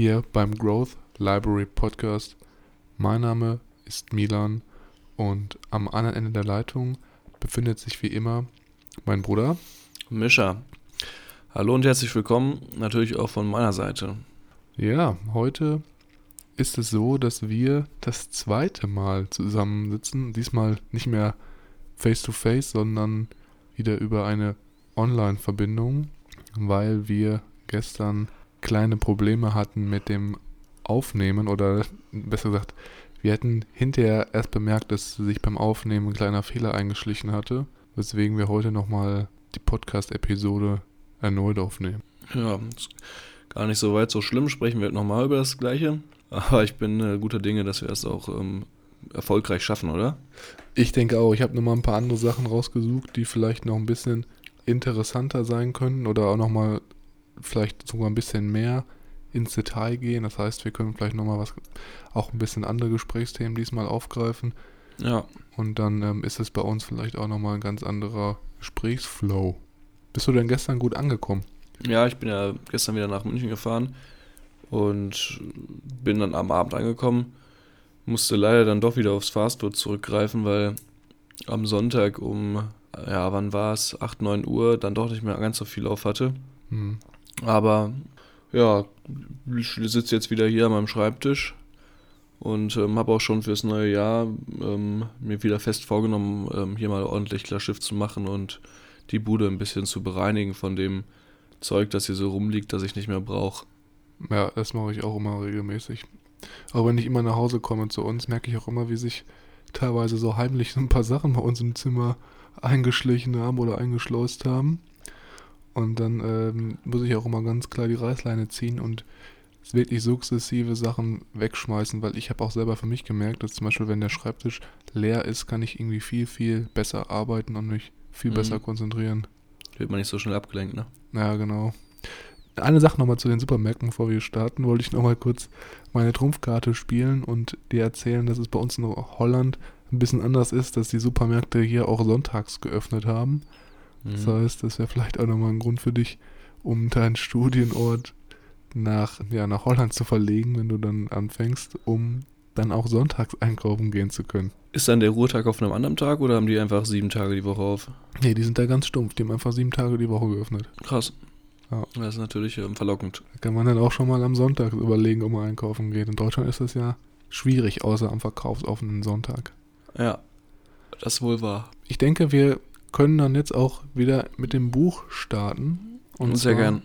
hier beim Growth Library Podcast. Mein Name ist Milan und am anderen Ende der Leitung befindet sich wie immer mein Bruder Mischa. Hallo und herzlich willkommen, natürlich auch von meiner Seite. Ja, heute ist es so, dass wir das zweite Mal zusammensitzen. Diesmal nicht mehr face to face, sondern wieder über eine Online-Verbindung, weil wir gestern kleine Probleme hatten mit dem Aufnehmen oder besser gesagt, wir hätten hinterher erst bemerkt, dass sich beim Aufnehmen ein kleiner Fehler eingeschlichen hatte, weswegen wir heute nochmal die Podcast-Episode erneut aufnehmen. Ja, ist gar nicht so weit so schlimm, sprechen wir nochmal über das Gleiche. Aber ich bin äh, guter Dinge, dass wir es auch ähm, erfolgreich schaffen, oder? Ich denke auch, ich habe nochmal ein paar andere Sachen rausgesucht, die vielleicht noch ein bisschen interessanter sein könnten oder auch nochmal vielleicht sogar ein bisschen mehr ins Detail gehen. Das heißt, wir können vielleicht nochmal was, auch ein bisschen andere Gesprächsthemen diesmal aufgreifen. Ja. Und dann ähm, ist es bei uns vielleicht auch nochmal ein ganz anderer Gesprächsflow. Bist du denn gestern gut angekommen? Ja, ich bin ja gestern wieder nach München gefahren und bin dann am Abend angekommen. Musste leider dann doch wieder aufs Fastfood zurückgreifen, weil am Sonntag um, ja, wann war es? 8, 9 Uhr dann doch nicht mehr ganz so viel auf hatte. Hm. Aber ja, ich sitze jetzt wieder hier an meinem Schreibtisch und ähm, habe auch schon fürs neue Jahr ähm, mir wieder fest vorgenommen, ähm, hier mal ordentlich klar Schiff zu machen und die Bude ein bisschen zu bereinigen von dem Zeug, das hier so rumliegt, das ich nicht mehr brauche. Ja, das mache ich auch immer regelmäßig. Auch wenn ich immer nach Hause komme zu uns, merke ich auch immer, wie sich teilweise so heimlich so ein paar Sachen bei uns im Zimmer eingeschlichen haben oder eingeschleust haben. Und dann ähm, muss ich auch immer ganz klar die Reißleine ziehen und wirklich sukzessive Sachen wegschmeißen, weil ich habe auch selber für mich gemerkt, dass zum Beispiel, wenn der Schreibtisch leer ist, kann ich irgendwie viel, viel besser arbeiten und mich viel Mhm. besser konzentrieren. Wird man nicht so schnell abgelenkt, ne? Ja, genau. Eine Sache nochmal zu den Supermärkten, bevor wir starten, wollte ich nochmal kurz meine Trumpfkarte spielen und dir erzählen, dass es bei uns in Holland ein bisschen anders ist, dass die Supermärkte hier auch sonntags geöffnet haben. Das Mhm. heißt, das wäre vielleicht auch nochmal ein Grund für dich, um deinen Studienort nach, ja, nach Holland zu verlegen, wenn du dann anfängst, um dann auch sonntags einkaufen gehen zu können. Ist dann der Ruhetag auf einem anderen Tag oder haben die einfach sieben Tage die Woche auf? Nee, die sind da ganz stumpf. Die haben einfach sieben Tage die Woche geöffnet. Krass. Ja. Das ist natürlich ähm, verlockend. Da kann man dann auch schon mal am Sonntag überlegen, ob man einkaufen geht. In Deutschland ist das ja schwierig, außer am verkaufsoffenen Sonntag. Ja, das wohl wahr. Ich denke, wir können dann jetzt auch wieder mit dem Buch starten. Und Sehr zwar- gern.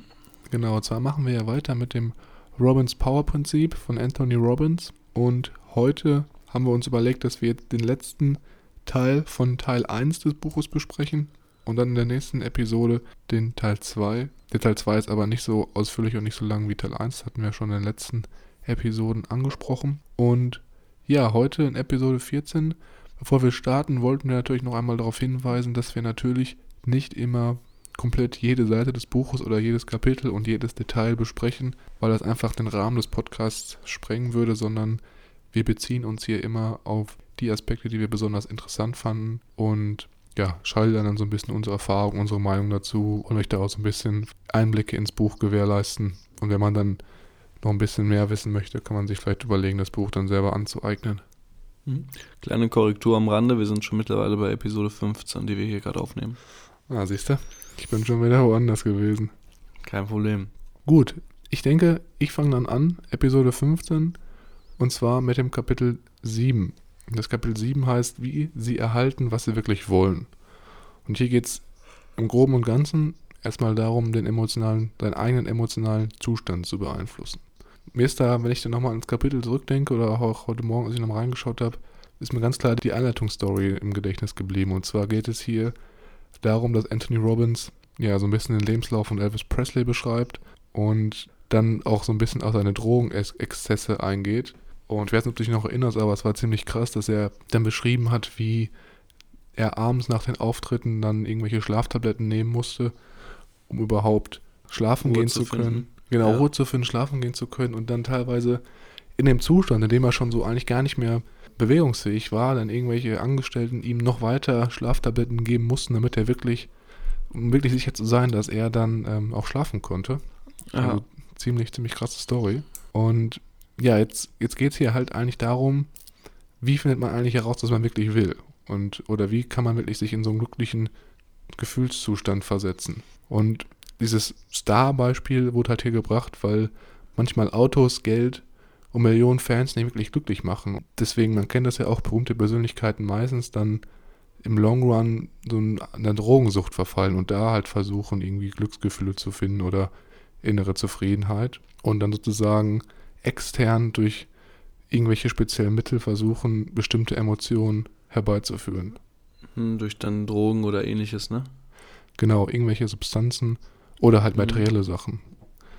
Genau, zwar machen wir ja weiter mit dem Robbins Power Prinzip von Anthony Robbins. Und heute haben wir uns überlegt, dass wir jetzt den letzten Teil von Teil 1 des Buches besprechen und dann in der nächsten Episode den Teil 2. Der Teil 2 ist aber nicht so ausführlich und nicht so lang wie Teil 1. Das hatten wir schon in den letzten Episoden angesprochen. Und ja, heute in Episode 14, bevor wir starten, wollten wir natürlich noch einmal darauf hinweisen, dass wir natürlich nicht immer komplett jede Seite des Buches oder jedes Kapitel und jedes Detail besprechen, weil das einfach den Rahmen des Podcasts sprengen würde, sondern wir beziehen uns hier immer auf die Aspekte, die wir besonders interessant fanden und ja, schildern dann so ein bisschen unsere Erfahrung, unsere Meinung dazu und euch da auch so ein bisschen Einblicke ins Buch gewährleisten. Und wenn man dann noch ein bisschen mehr wissen möchte, kann man sich vielleicht überlegen, das Buch dann selber anzueignen. Mhm. Kleine Korrektur am Rande, wir sind schon mittlerweile bei Episode 15, die wir hier gerade aufnehmen. Ah, siehst du? Ich bin schon wieder woanders gewesen. Kein Problem. Gut, ich denke, ich fange dann an, Episode 15, und zwar mit dem Kapitel 7. Das Kapitel 7 heißt, wie sie erhalten, was sie wirklich wollen. Und hier geht es im Groben und Ganzen erstmal darum, den emotionalen, deinen eigenen emotionalen Zustand zu beeinflussen. Mir ist da, wenn ich dann nochmal ans Kapitel zurückdenke oder auch heute Morgen, als ich nochmal reingeschaut habe, ist mir ganz klar die Einleitungsstory im Gedächtnis geblieben. Und zwar geht es hier darum, dass Anthony Robbins ja so ein bisschen den Lebenslauf von Elvis Presley beschreibt und dann auch so ein bisschen auf seine Drogenexzesse eingeht. Und ich weiß nicht, ob du dich noch erinnerst, aber es war ziemlich krass, dass er dann beschrieben hat, wie er abends nach den Auftritten dann irgendwelche Schlaftabletten nehmen musste, um überhaupt schlafen Ruhe gehen zu können. finden. Genau, Ja. Ruhe zu finden, schlafen gehen zu können und dann teilweise in dem Zustand, in dem er schon so eigentlich gar nicht mehr bewegungsfähig war, dann irgendwelche Angestellten ihm noch weiter Schlaftabletten geben mussten, damit er wirklich, um wirklich sicher zu sein, dass er dann ähm, auch schlafen konnte. Ja. Also ziemlich, ziemlich krasse Story. Und ja, jetzt, jetzt geht es hier halt eigentlich darum, wie findet man eigentlich heraus, dass man wirklich will? Und, oder wie kann man wirklich sich in so einen glücklichen Gefühlszustand versetzen? Und dieses Star-Beispiel wurde halt hier gebracht, weil manchmal Autos, Geld und Millionen Fans nicht wirklich glücklich machen. Deswegen, man kennt das ja auch, berühmte Persönlichkeiten meistens dann im Long Run so in einer Drogensucht verfallen und da halt versuchen, irgendwie Glücksgefühle zu finden oder innere Zufriedenheit und dann sozusagen extern durch irgendwelche speziellen Mittel versuchen, bestimmte Emotionen herbeizuführen. Hm, durch dann Drogen oder ähnliches, ne? Genau, irgendwelche Substanzen oder halt Mhm. materielle Sachen.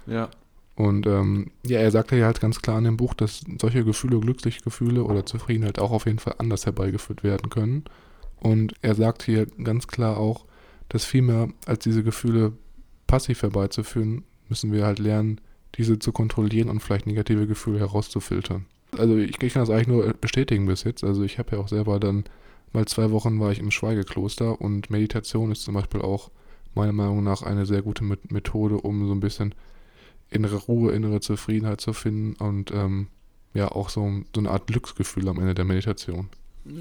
Ja. Und ähm, ja, er sagte ja halt ganz klar in dem Buch, dass solche Gefühle, Glücklichgefühle oder Zufriedenheit auch auf jeden Fall anders herbeigeführt werden können. Und er sagt hier ganz klar auch, dass vielmehr als diese Gefühle passiv herbeizuführen, müssen wir halt lernen, diese zu kontrollieren und vielleicht negative Gefühle herauszufiltern. Also ich, ich kann das eigentlich nur bestätigen bis jetzt. Also ich habe ja auch selber dann mal zwei Wochen war ich im Schweigekloster und Meditation ist zum Beispiel auch meiner Meinung nach eine sehr gute Met- Methode, um so ein bisschen innere Ruhe, innere Zufriedenheit zu finden und ähm, ja auch so, so eine Art Glücksgefühl am Ende der Meditation.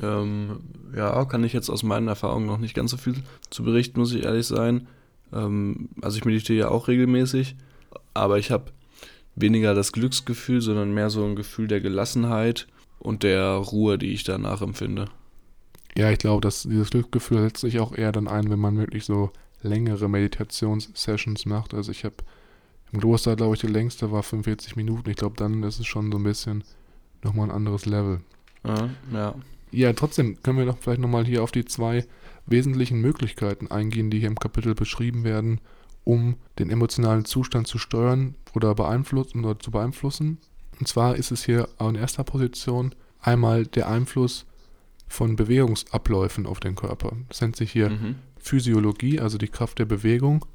Ähm, ja, kann ich jetzt aus meinen Erfahrungen noch nicht ganz so viel zu berichten, muss ich ehrlich sein. Ähm, also ich meditiere ja auch regelmäßig, aber ich habe weniger das Glücksgefühl, sondern mehr so ein Gefühl der Gelassenheit und der Ruhe, die ich danach empfinde. Ja, ich glaube, dass dieses Glücksgefühl setzt sich auch eher dann ein, wenn man wirklich so längere Meditationssessions macht. Also ich habe im Kloster, glaube ich, die längste war 45 Minuten. Ich glaube, dann ist es schon so ein bisschen nochmal ein anderes Level. Ja, ja. Ja, trotzdem können wir doch vielleicht nochmal hier auf die zwei wesentlichen Möglichkeiten eingehen, die hier im Kapitel beschrieben werden, um den emotionalen Zustand zu steuern oder beeinflussen oder zu beeinflussen. Und zwar ist es hier an erster Position einmal der Einfluss von Bewegungsabläufen auf den Körper. Das nennt sich hier Mhm. Physiologie, also die Kraft der Bewegung.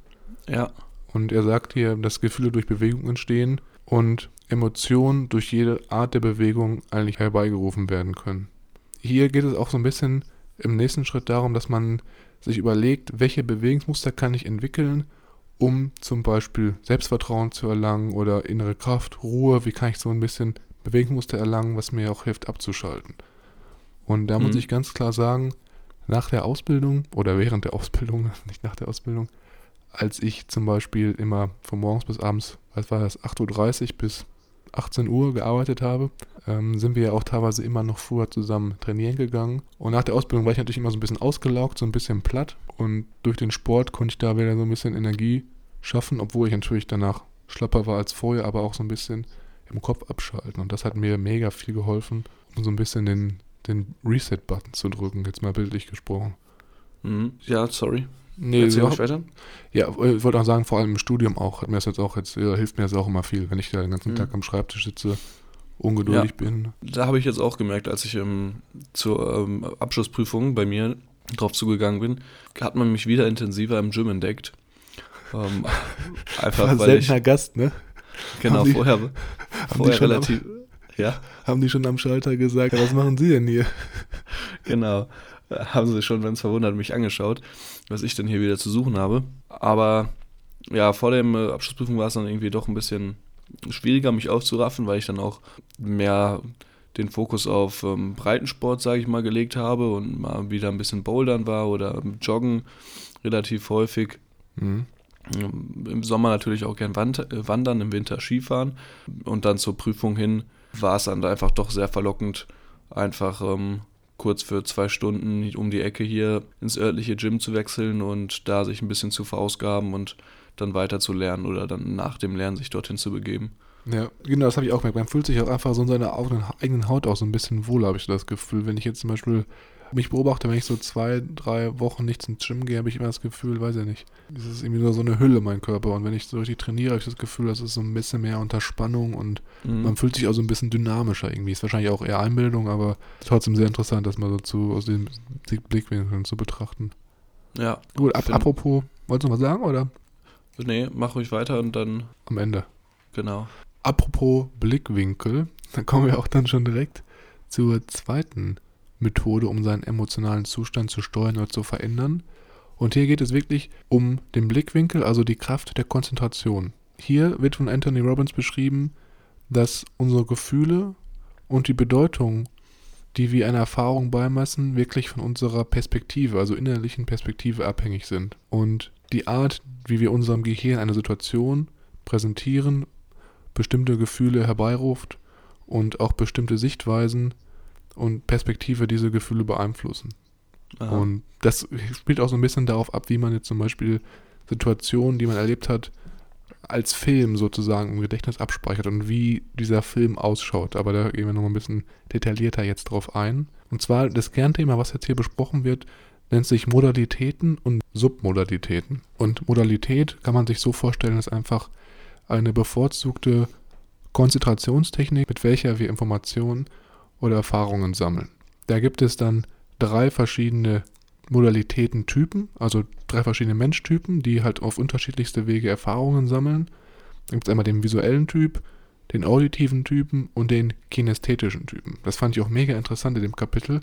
Ja, Und er sagt hier, dass Gefühle durch Bewegung entstehen und Emotionen durch jede Art der Bewegung eigentlich herbeigerufen werden können. Hier geht es auch so ein bisschen im nächsten Schritt darum, dass man sich überlegt, welche Bewegungsmuster kann ich entwickeln, um zum Beispiel Selbstvertrauen zu erlangen oder innere Kraft, Ruhe, wie kann ich so ein bisschen Bewegungsmuster erlangen, was mir auch hilft abzuschalten. Und da muss Mhm. ich ganz klar sagen, nach der Ausbildung oder während der Ausbildung, nicht nach der Ausbildung, als ich zum Beispiel immer von morgens bis abends, was war das, 8.30 Uhr bis 18 Uhr gearbeitet habe, ähm, sind wir ja auch teilweise immer noch früher zusammen trainieren gegangen. Und nach der Ausbildung war ich natürlich immer so ein bisschen ausgelaugt, so ein bisschen platt. Und durch den Sport konnte ich da wieder so ein bisschen Energie schaffen, obwohl ich natürlich danach schlapper war als vorher, aber auch so ein bisschen im Kopf abschalten. Und das hat mir mega viel geholfen, um so ein bisschen den, den Reset-Button zu drücken, jetzt mal bildlich gesprochen. mhm. ja, sorry. Nee, Erzähl überhaupt- weiter. ja, ich wollte auch sagen, vor allem im Studium auch, hat mir das jetzt auch jetzt, äh, hilft mir das auch immer viel, wenn ich da den ganzen Mhm. Tag am Schreibtisch sitze, ungeduldig bin. Da habe ich jetzt auch gemerkt, als ich ähm, zur ähm, Abschlussprüfung bei mir drauf zugegangen bin, hat man mich wieder intensiver im Gym entdeckt. Ähm, einfach War weil ich, seltener Gast, ne? genau, Haben vorher, die vorher relativ, ja, Haben die schon am Schalter gesagt, was machen Sie denn hier? genau, haben sie schon ganz verwundert mich angeschaut, was ich denn hier wieder zu suchen habe. Aber ja, vor der äh, Abschlussprüfung war es dann irgendwie doch ein bisschen schwieriger, mich aufzuraffen, weil ich dann auch mehr den Fokus auf ähm, Breitensport, sage ich mal, gelegt habe und mal wieder ein bisschen Bouldern war oder Joggen relativ häufig. Mhm. Ähm, Im Sommer natürlich auch gern Wand äh, wandern, im Winter Skifahren. Und dann zur Prüfung hin war es dann einfach doch sehr verlockend, einfach ähm, kurz für zwei Stunden um die Ecke hier ins örtliche Gym zu wechseln und da sich ein bisschen zu verausgaben und dann weiter zu lernen oder dann nach dem Lernen sich dorthin zu begeben. Ja, genau, das habe ich auch gemerkt. Man fühlt sich auch einfach so in seiner eigenen Haut auch so ein bisschen wohl, habe ich das Gefühl. Wenn ich jetzt zum Beispiel mich beobachte, wenn ich so zwei, drei Wochen nicht zum Gym gehe, habe ich immer das Gefühl, weiß ich nicht, es ist irgendwie nur so eine Hülle, mein Körper. Und wenn ich so richtig trainiere, habe ich das Gefühl, das ist so ein bisschen mehr unter Spannung und Mhm. man fühlt sich auch so ein bisschen dynamischer irgendwie. Ist wahrscheinlich auch eher Einbildung, aber trotzdem sehr interessant, das mal so zu, aus den Blickwinkeln zu betrachten. Ja. Gut, ab, apropos, wolltest du noch was sagen oder Nee, mach ruhig weiter und dann, am Ende? genau. Apropos Blickwinkel, dann kommen wir auch dann schon direkt zur zweiten Methode, um seinen emotionalen Zustand zu steuern oder zu verändern. Und hier geht es wirklich um den Blickwinkel, also die Kraft der Konzentration. Hier wird von Anthony Robbins beschrieben, dass unsere Gefühle und die Bedeutung, die wir einer Erfahrung beimessen, wirklich von unserer Perspektive, also innerlichen Perspektive abhängig sind. Und die Art, wie wir unserem Gehirn eine Situation präsentieren, bestimmte Gefühle herbeiruft und auch bestimmte Sichtweisen und Perspektive diese Gefühle beeinflussen. Aha. Und das spielt auch so ein bisschen darauf ab, wie man jetzt zum Beispiel Situationen, die man erlebt hat, als Film sozusagen im Gedächtnis abspeichert und wie dieser Film ausschaut. Aber da gehen wir noch ein bisschen detaillierter jetzt drauf ein. Und zwar das Kernthema, was jetzt hier besprochen wird, nennt sich Modalitäten und Submodalitäten. Und Modalität kann man sich so vorstellen, ist einfach eine bevorzugte Konzentrationstechnik, mit welcher wir Informationen oder Erfahrungen sammeln. Da gibt es dann drei verschiedene Modalitätentypen, also drei verschiedene Menschtypen, die halt auf unterschiedlichste Wege Erfahrungen sammeln. Da gibt es einmal den visuellen Typ, den auditiven Typen und den kinästhetischen Typen. Das fand ich auch mega interessant in dem Kapitel,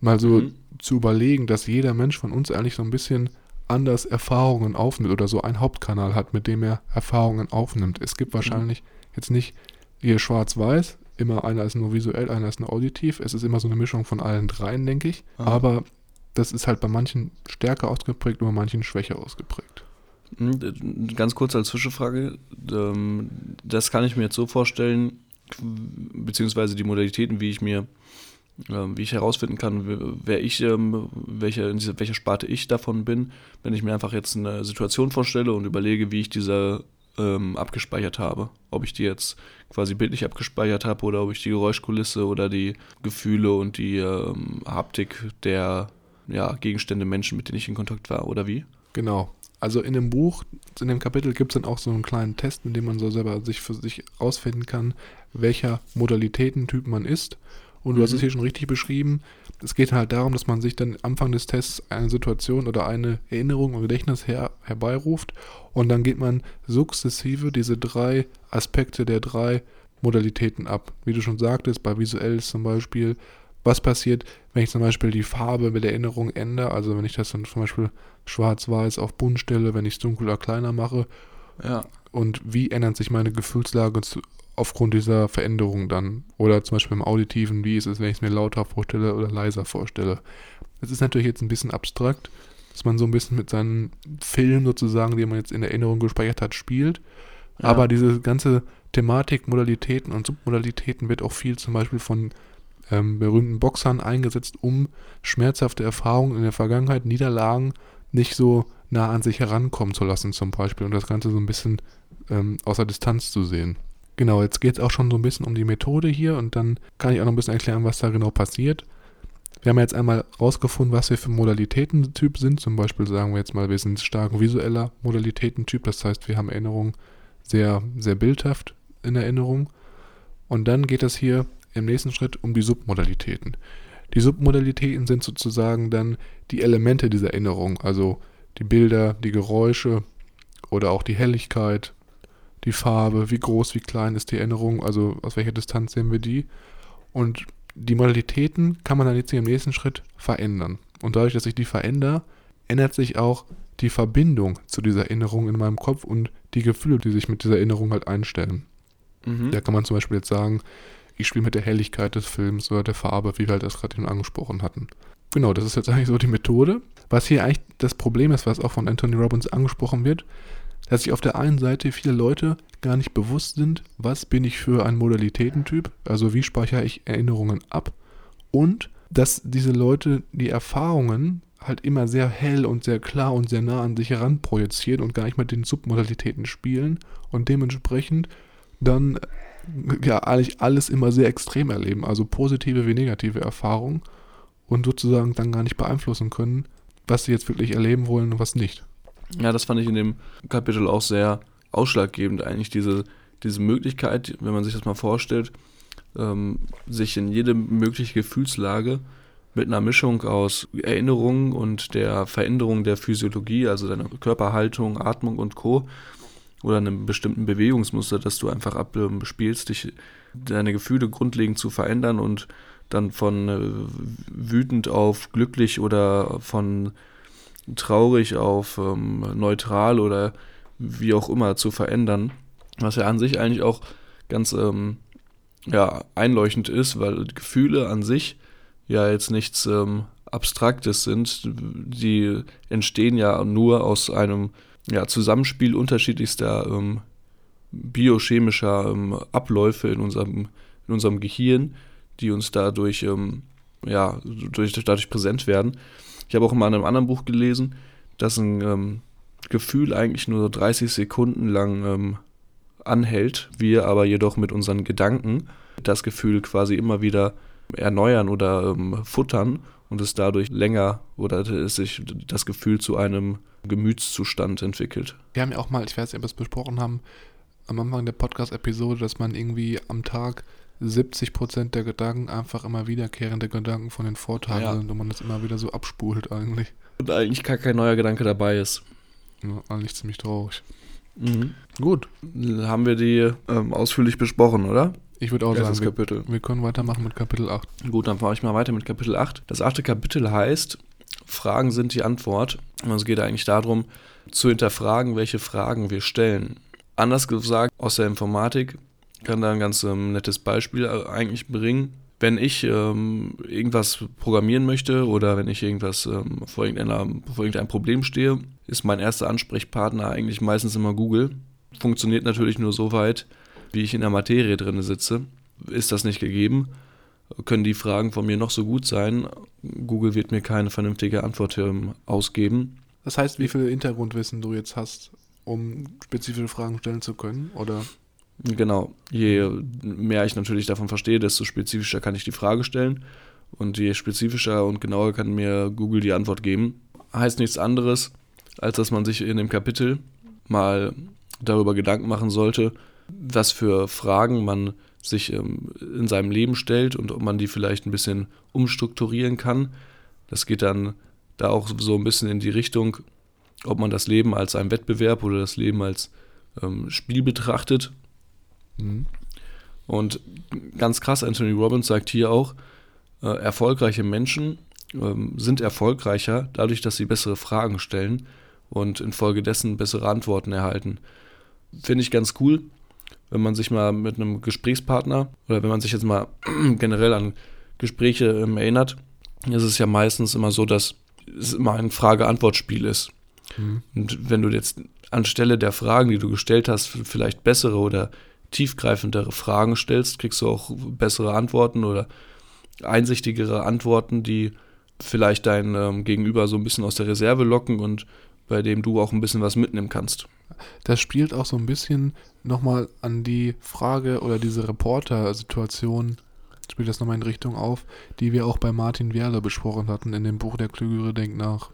mal so Mhm. zu überlegen, dass jeder Mensch von uns eigentlich so ein bisschen anders Erfahrungen aufnimmt oder so einen Hauptkanal hat, mit dem er Erfahrungen aufnimmt. Es gibt wahrscheinlich jetzt nicht hier schwarz-weiß, immer einer ist nur visuell, einer ist nur auditiv. Es ist immer so eine Mischung von allen dreien, denke ich. Aha. Aber das ist halt bei manchen stärker ausgeprägt und bei manchen schwächer ausgeprägt. Hm, Ganz kurz als Zwischenfrage. ähm, Das kann ich mir jetzt so vorstellen, beziehungsweise die Modalitäten, wie ich mir, ähm, wie ich herausfinden kann, wer- ich, ähm, welche, in dieser, welcher Sparte ich davon bin, wenn ich mir einfach jetzt eine Situation vorstelle und überlege, wie ich diese ähm, abgespeichert habe. Ob ich die jetzt quasi bildlich abgespeichert habe oder ob ich die Geräuschkulisse oder die Gefühle und die ähm, Haptik der ja, Gegenstände, Menschen, mit denen ich in Kontakt war, oder wie? Genau. Also in dem Buch, in dem Kapitel gibt es dann auch so einen kleinen Test, mit dem man so selber sich für sich rausfinden kann, welcher Modalitätentyp man ist. Und du hast Mhm. es hier schon richtig beschrieben. Es geht halt darum, dass man sich dann am Anfang des Tests eine Situation oder eine Erinnerung im Gedächtnis her, herbeiruft und dann geht man sukzessive diese drei Aspekte der drei Modalitäten ab. Wie du schon sagtest, bei visuell ist zum Beispiel, was passiert, wenn ich zum Beispiel die Farbe mit der Erinnerung ändere, also wenn ich das dann zum Beispiel schwarz-weiß auf bunt stelle, wenn ich es dunkel oder kleiner mache Ja. und wie ändert sich meine Gefühlslage zu, aufgrund dieser Veränderung dann? Oder zum Beispiel im Auditiven, wie ist es, wenn ich es mir lauter vorstelle oder leiser vorstelle? Das ist natürlich jetzt ein bisschen abstrakt, dass man so ein bisschen mit seinen Filmen sozusagen, die man jetzt in Erinnerung gespeichert hat, spielt. Ja. Aber diese ganze Thematik, Modalitäten und Submodalitäten wird auch viel zum Beispiel von ähm, berühmten Boxern eingesetzt, um schmerzhafte Erfahrungen in der Vergangenheit, Niederlagen nicht so nah an sich herankommen zu lassen zum Beispiel und das Ganze so ein bisschen ähm, außer Distanz zu sehen. Genau, jetzt geht es auch schon so ein bisschen um die Methode hier und dann kann ich auch noch ein bisschen erklären, was da genau passiert. Wir haben jetzt einmal rausgefunden, was wir für Modalitätentyp sind. Zum Beispiel sagen wir jetzt mal, wir sind stark visueller Modalitätentyp. Das heißt, wir haben Erinnerungen sehr, sehr bildhaft in Erinnerung. Und dann geht es hier im nächsten Schritt um die Submodalitäten. Die Submodalitäten sind sozusagen dann die Elemente dieser Erinnerung, also die Bilder, die Geräusche oder auch die Helligkeit, die Farbe, wie groß, wie klein ist die Erinnerung, also aus welcher Distanz sehen wir die. Und die Modalitäten kann man dann jetzt hier im nächsten Schritt verändern. Und dadurch, dass ich die verändere, ändert sich auch die Verbindung zu dieser Erinnerung in meinem Kopf und die Gefühle, die sich mit dieser Erinnerung halt einstellen. Mhm. Da kann man zum Beispiel jetzt sagen, ich spiele mit der Helligkeit des Films oder der Farbe, wie wir halt das gerade eben angesprochen hatten. Genau, das ist jetzt eigentlich so die Methode. Was hier eigentlich das Problem ist, was auch von Anthony Robbins angesprochen wird, dass sich auf der einen Seite viele Leute gar nicht bewusst sind, was bin ich für ein Modalitätentyp, also wie speichere ich Erinnerungen ab und dass diese Leute die Erfahrungen halt immer sehr hell und sehr klar und sehr nah an sich heranprojizieren und gar nicht mit den Submodalitäten spielen und dementsprechend dann ja eigentlich alles immer sehr extrem erleben, also positive wie negative Erfahrungen und sozusagen dann gar nicht beeinflussen können, was sie jetzt wirklich erleben wollen und was nicht. Ja, das fand ich in dem Kapitel auch sehr ausschlaggebend, eigentlich diese, diese Möglichkeit, wenn man sich das mal vorstellt, ähm, sich in jede mögliche Gefühlslage mit einer Mischung aus Erinnerungen und der Veränderung der Physiologie, also deiner Körperhaltung, Atmung und Co. oder einem bestimmten Bewegungsmuster, das du einfach abspielst, dich deine Gefühle grundlegend zu verändern und dann von äh, wütend auf glücklich oder von traurig auf ähm, neutral oder wie auch immer zu verändern. Was ja an sich eigentlich auch ganz ähm, ja, einleuchtend ist, weil Gefühle an sich ja jetzt nichts ähm, Abstraktes sind. Die entstehen ja nur aus einem ja, Zusammenspiel unterschiedlichster ähm, biochemischer ähm, Abläufe in unserem, in unserem Gehirn, die uns dadurch, ähm, ja, durch, dadurch präsent werden. Ich habe auch in einem anderen Buch gelesen, dass ein ähm, Gefühl eigentlich nur 30 Sekunden lang ähm, anhält, wir aber jedoch mit unseren Gedanken das Gefühl quasi immer wieder erneuern oder ähm, futtern und es dadurch länger oder es sich das Gefühl zu einem Gemütszustand entwickelt. Wir haben ja auch mal, ich weiß nicht, ob wir es besprochen haben, am Anfang der Podcast-Episode, dass man irgendwie am Tag 70% der Gedanken einfach immer wiederkehrende Gedanken von den Vortagen ja. sind und man das immer wieder so abspult eigentlich. Und eigentlich gar kein neuer Gedanke dabei ist. Ja, eigentlich ziemlich traurig. Mhm. Gut. Haben wir die ähm, ausführlich besprochen, oder? Ich würde auch sagen, wir, wir, können weitermachen mit Kapitel 8. Gut, dann fahre ich mal weiter mit Kapitel 8. Das achte Kapitel heißt, Fragen sind die Antwort. Also es geht eigentlich darum, zu hinterfragen, welche Fragen wir stellen. Anders gesagt, aus der Informatik kann da ein ganz ähm, nettes Beispiel äh, eigentlich bringen. Wenn ich ähm, irgendwas programmieren möchte oder wenn ich irgendwas ähm, vor, vor irgendeinem Problem stehe, ist mein erster Ansprechpartner eigentlich meistens immer Google. Funktioniert natürlich nur so weit, wie ich in der Materie drin sitze. Ist das nicht gegeben, können die Fragen von mir noch so gut sein. Google wird mir keine vernünftige Antwort ähm, ausgeben. Das heißt, wie viel Hintergrundwissen du jetzt hast, um spezifische Fragen stellen zu können, oder? Genau. Je mehr ich natürlich davon verstehe, desto spezifischer kann ich die Frage stellen. Und je spezifischer und genauer kann mir Google die Antwort geben. Heißt nichts anderes, als dass man sich in dem Kapitel mal darüber Gedanken machen sollte, was für Fragen man sich ähm, in seinem Leben stellt und ob man die vielleicht ein bisschen umstrukturieren kann. Das geht dann da auch so ein bisschen in die Richtung, ob man das Leben als einen Wettbewerb oder das Leben als ähm, Spiel betrachtet. Mhm. Und ganz krass, Anthony Robbins sagt hier auch, äh, erfolgreiche Menschen ähm, sind erfolgreicher dadurch, dass sie bessere Fragen stellen und infolgedessen bessere Antworten erhalten. Finde ich ganz cool wenn man sich mal mit einem Gesprächspartner oder wenn man sich jetzt mal generell an Gespräche ähm, erinnert, ist es ja meistens immer so, dass es immer ein Frage-Antwort-Spiel ist. Mhm. Und wenn du jetzt anstelle der Fragen, die du gestellt hast, vielleicht bessere oder tiefgreifendere Fragen stellst, kriegst du auch bessere Antworten oder einsichtigere Antworten, die vielleicht dein ähm, Gegenüber so ein bisschen aus der Reserve locken und bei dem du auch ein bisschen was mitnehmen kannst. Das spielt auch so ein bisschen nochmal an die Frage oder diese Reporter-Situation, spielt das nochmal in Richtung auf, die wir auch bei Martin Werle besprochen hatten in dem Buch Der Klügere denkt nach.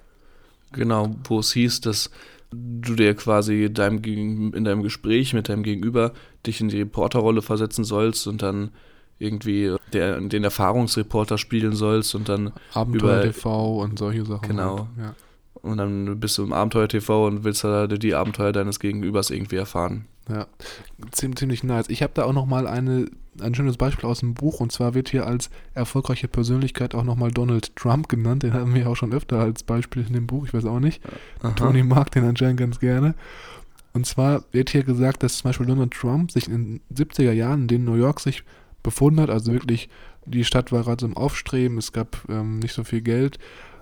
Genau, wo es hieß, dass du dir quasi deinem, in deinem Gespräch mit deinem Gegenüber dich in die Reporterrolle versetzen sollst und dann irgendwie der, den Erfahrungsreporter spielen sollst und dann Abenteuer über, TV und solche Sachen. Genau. Halt, ja. Und dann bist du im Abenteuer-TV und willst da die Abenteuer deines Gegenübers irgendwie erfahren. Ja, ziemlich, nice. Ich habe da auch nochmal eine, ein schönes Beispiel aus dem Buch und zwar wird hier als erfolgreiche Persönlichkeit auch nochmal Donald Trump genannt. Den haben wir auch schon öfter als Beispiel in dem Buch, ich weiß auch nicht. Aha. Tony mag den anscheinend ganz gerne. Und zwar wird hier gesagt, dass zum Beispiel Donald Trump sich in den 70er Jahren, in denen New York sich befunden hat, also wirklich die Stadt war gerade so im Aufstreben, es gab ähm, nicht so viel Geld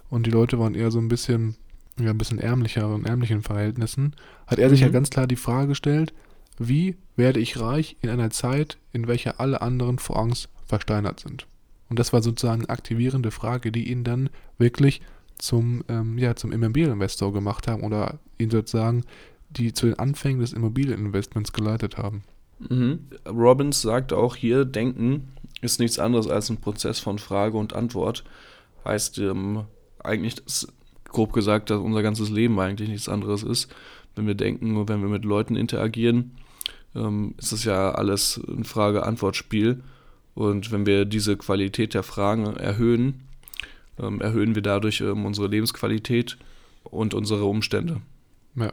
und die Leute waren eher so ein bisschen ja, ein bisschen ärmlicher und ärmlichen Verhältnissen, hat er sich ja mhm. ganz klar die Frage gestellt, wie werde ich reich in einer Zeit, in welcher alle anderen vor Angst versteinert sind? Und das war sozusagen eine aktivierende Frage, die ihn dann wirklich zum, ähm, ja, zum Immobilieninvestor gemacht haben oder ihn sozusagen die zu den Anfängen des Immobilieninvestments geleitet haben. Mhm. Robbins sagt auch hier, Denken ist nichts anderes als ein Prozess von Frage und Antwort. Heißt ähm, eigentlich, dass, grob gesagt, dass unser ganzes Leben eigentlich nichts anderes ist. Wenn wir denken, wenn wir mit Leuten interagieren, ähm, ist es ja alles ein Frage-Antwort-Spiel. Und wenn wir diese Qualität der Fragen erhöhen, ähm, erhöhen wir dadurch ähm, unsere Lebensqualität und unsere Umstände. Ja,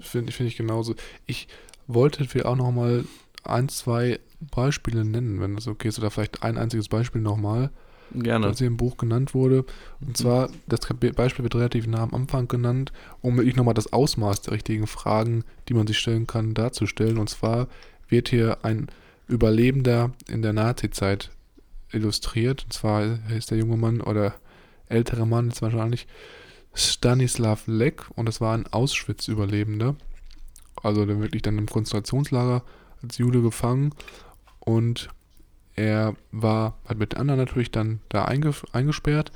finde find ich genauso. Ich wollte wir auch noch mal ein, zwei Beispiele nennen, wenn das okay ist, oder vielleicht ein einziges Beispiel nochmal, Gerne. das hier im Buch genannt wurde. Und Mhm. zwar, das Beispiel wird relativ nah am Anfang genannt, um wirklich nochmal das Ausmaß der richtigen Fragen, die man sich stellen kann, darzustellen. Und zwar wird hier ein Überlebender in der Nazi-Zeit illustriert. Und zwar ist der junge Mann oder ältere Mann jetzt wahrscheinlich Stanislav Lek und das war ein Auschwitz-Überlebender. Also der wirklich dann im Konzentrationslager als Jude gefangen und er war halt mit den anderen natürlich dann da einge- eingesperrt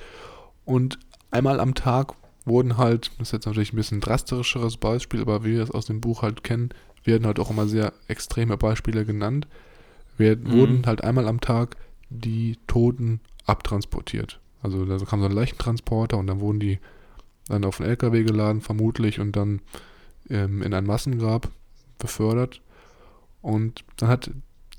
und einmal am Tag wurden halt, das ist jetzt natürlich ein bisschen drastischeres Beispiel, aber wie wir es aus dem Buch halt kennen, werden halt auch immer sehr extreme Beispiele genannt. Wir, Mhm. Wurden halt einmal am Tag die Toten abtransportiert. Also da kam so ein Leichentransporter und dann wurden die dann auf einen LKW geladen, vermutlich, und dann ähm, in ein Massengrab befördert. Und dann hat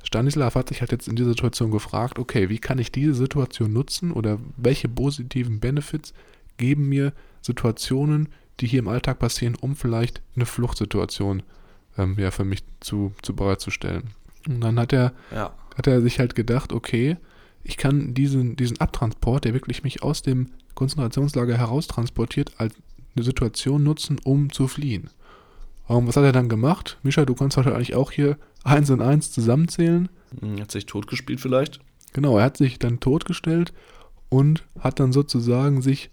Stanislav hat sich halt jetzt in dieser Situation gefragt, okay, wie kann ich diese Situation nutzen oder welche positiven Benefits geben mir Situationen, die hier im Alltag passieren, um vielleicht eine Fluchtsituation ähm, ja, für mich zu, zu bereitzustellen. Und dann hat er Ja. hat er sich halt gedacht, okay, ich kann diesen, diesen Abtransport, der wirklich mich aus dem Konzentrationslager heraustransportiert, als eine Situation nutzen, um zu fliehen. Und was hat er dann gemacht? Mischa, du kannst wahrscheinlich auch hier eins und eins zusammenzählen. Hm, Hat sich totgespielt vielleicht? Genau, er hat sich dann totgestellt und hat dann sozusagen sich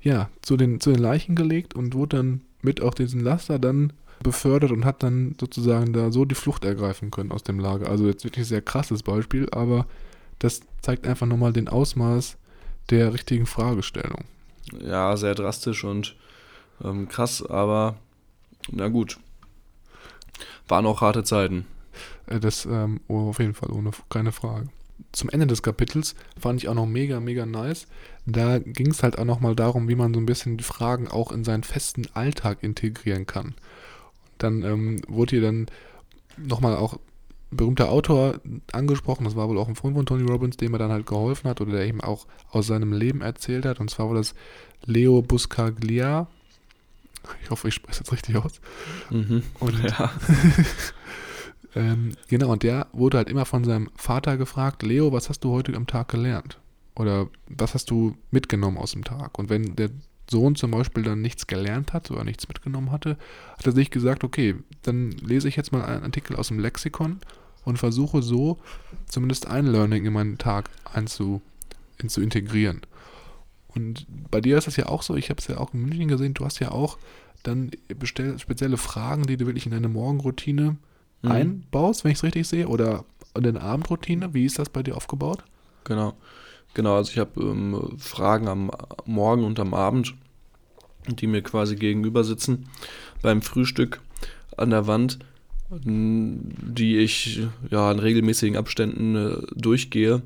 ja zu den, zu den Leichen gelegt und wurde dann mit auf diesen Laster dann befördert und hat dann sozusagen da so die Flucht ergreifen können aus dem Lager. Also jetzt wirklich sehr krasses Beispiel, aber das zeigt einfach nochmal den Ausmaß der richtigen Fragestellung. Ja, sehr drastisch und ähm, krass, aber na gut. Waren auch harte Zeiten. Äh, Das ähm, oh, auf jeden Fall, ohne keine Frage. Zum Ende des Kapitels fand ich auch noch mega, mega nice. Da ging es halt auch nochmal darum, wie man so ein bisschen die Fragen auch in seinen festen Alltag integrieren kann. Dann ähm, wurde hier dann nochmal auch ein berühmter Autor angesprochen, das war wohl auch ein Freund von Tony Robbins, dem er dann halt geholfen hat oder der eben auch aus seinem Leben erzählt hat. Und zwar war das Leo Buscaglia. Ich hoffe, ich spreche es jetzt richtig aus. Mhm. Und Ja. ähm, genau, und der wurde halt immer von seinem Vater gefragt, Leo, was hast du heute am Tag gelernt? Oder was hast du mitgenommen aus dem Tag? Und wenn der Sohn zum Beispiel dann nichts gelernt hat oder nichts mitgenommen hatte, hat er sich gesagt, okay, dann lese ich jetzt mal einen Artikel aus dem Lexikon und versuche so zumindest ein Learning in meinen Tag einzu, in, zu integrieren. Und bei dir ist das ja auch so, ich habe es ja auch in München gesehen, du hast ja auch dann spezielle Fragen, die du wirklich in deine Morgenroutine Mhm. einbaust, wenn ich es richtig sehe, oder in deine Abendroutine. Wie ist das bei dir aufgebaut? Genau. Genau, also ich habe ähm, Fragen am Morgen und am Abend, die mir quasi gegenüber sitzen beim Frühstück an der Wand, die ich ja in regelmäßigen Abständen äh, durchgehe.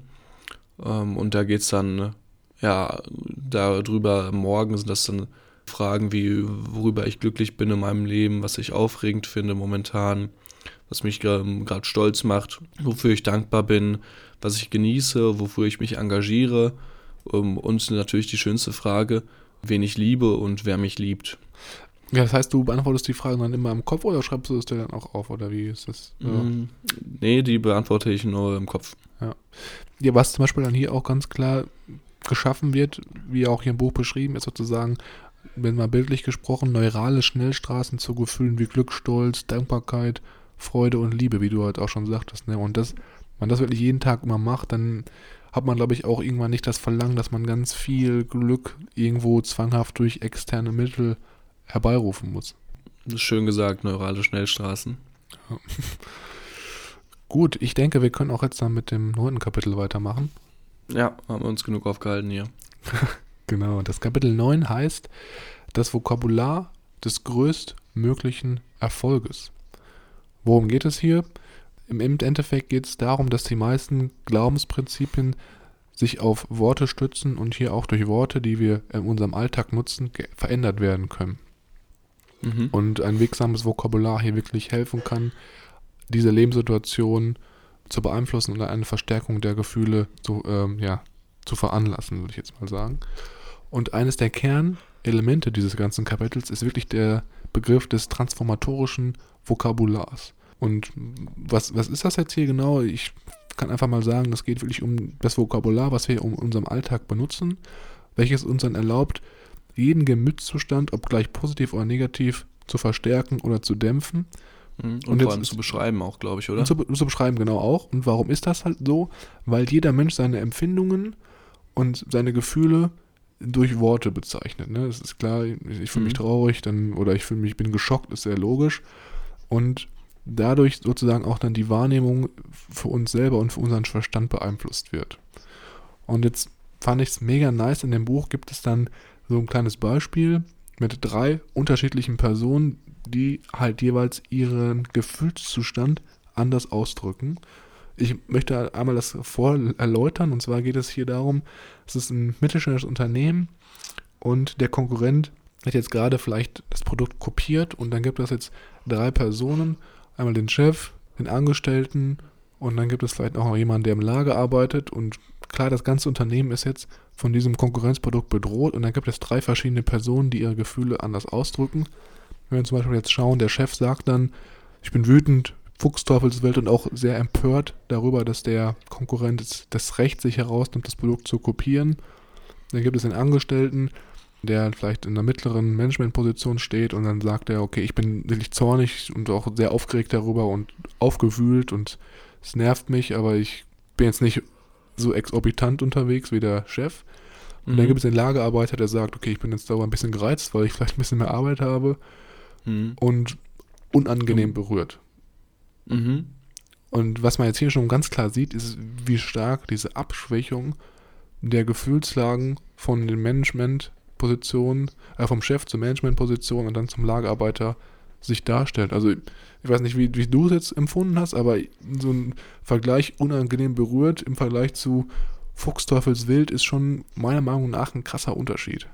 Ähm, und da geht es dann ja darüber, morgen sind das dann Fragen wie, worüber ich glücklich bin in meinem Leben, was ich aufregend finde momentan, was mich gerade stolz macht, wofür ich dankbar bin, was ich genieße, wofür ich mich engagiere ähm, und natürlich die schönste Frage, wen ich liebe und wer mich liebt. Ja, das heißt, du beantwortest die Fragen dann immer im Kopf oder schreibst du es dir dann auch auf? Oder wie ist das? Ja. Mm, Nee, die beantworte ich nur im Kopf. Ja, was zum Beispiel dann hier auch ganz klar geschaffen wird, wie auch hier im Buch beschrieben ist, sozusagen, wenn mal bildlich gesprochen, neurale Schnellstraßen zu Gefühlen wie Glück, Stolz, Dankbarkeit, Freude und Liebe, wie du halt auch schon sagtest. Ne? Und das, wenn man das wirklich jeden Tag immer macht, dann hat man, glaube ich, auch irgendwann nicht das Verlangen, dass man ganz viel Glück irgendwo zwanghaft durch externe Mittel herbeirufen muss. Schön gesagt, neurale Schnellstraßen. Gut, ich denke, wir können auch jetzt dann mit dem neunten Kapitel weitermachen. Ja, haben wir uns genug aufgehalten hier. Genau, das Kapitel 9 heißt das Vokabular des größtmöglichen Erfolges. Worum geht es hier? Im Endeffekt geht es darum, dass die meisten Glaubensprinzipien sich auf Worte stützen und hier auch durch Worte, die wir in unserem Alltag nutzen, verändert werden können. Mhm. Und ein wirksames Vokabular hier wirklich helfen kann, diese Lebenssituation zu beeinflussen oder eine Verstärkung der Gefühle zu, ähm, ja, zu veranlassen, würde ich jetzt mal sagen. Und eines der Kernelemente dieses ganzen Kapitels ist wirklich der Begriff des transformatorischen Vokabulars. Und was, was ist das jetzt hier genau? Ich kann einfach mal sagen, das geht wirklich um das Vokabular, was wir in unserem Alltag benutzen, welches uns dann erlaubt, jeden Gemütszustand, ob gleich positiv oder negativ, zu verstärken oder zu dämpfen. Mhm. Und, und vor allem zu beschreiben auch, glaube ich, oder? Zu, zu, beschreiben, genau auch. Und warum ist das halt so? Weil jeder Mensch seine Empfindungen und seine Gefühle durch Worte bezeichnet. Ne? Das ist klar, ich fühle mich mhm. traurig dann, oder ich fühle mich, bin geschockt, ist sehr logisch. Und dadurch sozusagen auch dann die Wahrnehmung für uns selber und für unseren Verstand beeinflusst wird. Und jetzt fand ich es mega nice, in dem Buch gibt es dann so ein kleines Beispiel mit drei unterschiedlichen Personen, die halt jeweils ihren Gefühlszustand anders ausdrücken. Ich möchte einmal das vor erläutern und zwar geht es hier darum, es ist ein mittelständisches Unternehmen und der Konkurrent hat jetzt gerade vielleicht das Produkt kopiert und dann gibt es jetzt drei Personen. Einmal den Chef, den Angestellten und dann gibt es vielleicht auch noch jemanden, der im Lager arbeitet. Und klar, das ganze Unternehmen ist jetzt von diesem Konkurrenzprodukt bedroht und dann gibt es drei verschiedene Personen, die ihre Gefühle anders ausdrücken. Wenn wir zum Beispiel jetzt schauen, der Chef sagt dann, ich bin wütend, Fuchsteufelswelt und auch sehr empört darüber, dass der Konkurrent das Recht sich herausnimmt, das Produkt zu kopieren. Dann gibt es den Angestellten, der vielleicht in einer mittleren Managementposition steht und dann sagt er, okay, ich bin wirklich zornig und auch sehr aufgeregt darüber und aufgewühlt und es nervt mich, aber ich bin jetzt nicht so exorbitant unterwegs wie der Chef. Und mhm. dann gibt es den Lagerarbeiter, der sagt, okay, ich bin jetzt darüber ein bisschen gereizt, weil ich vielleicht ein bisschen mehr Arbeit habe mhm. und unangenehm berührt. Mhm. Und was man jetzt hier schon ganz klar sieht, ist, wie stark diese Abschwächung der Gefühlslagen von den Management Position, äh, vom Chef zur Managementposition und dann zum Lagerarbeiter sich darstellt. Also ich weiß nicht, wie, wie du es jetzt empfunden hast, aber so ein Vergleich unangenehm berührt im Vergleich zu Fuchsteufelswild ist schon meiner Meinung nach ein krasser Unterschied.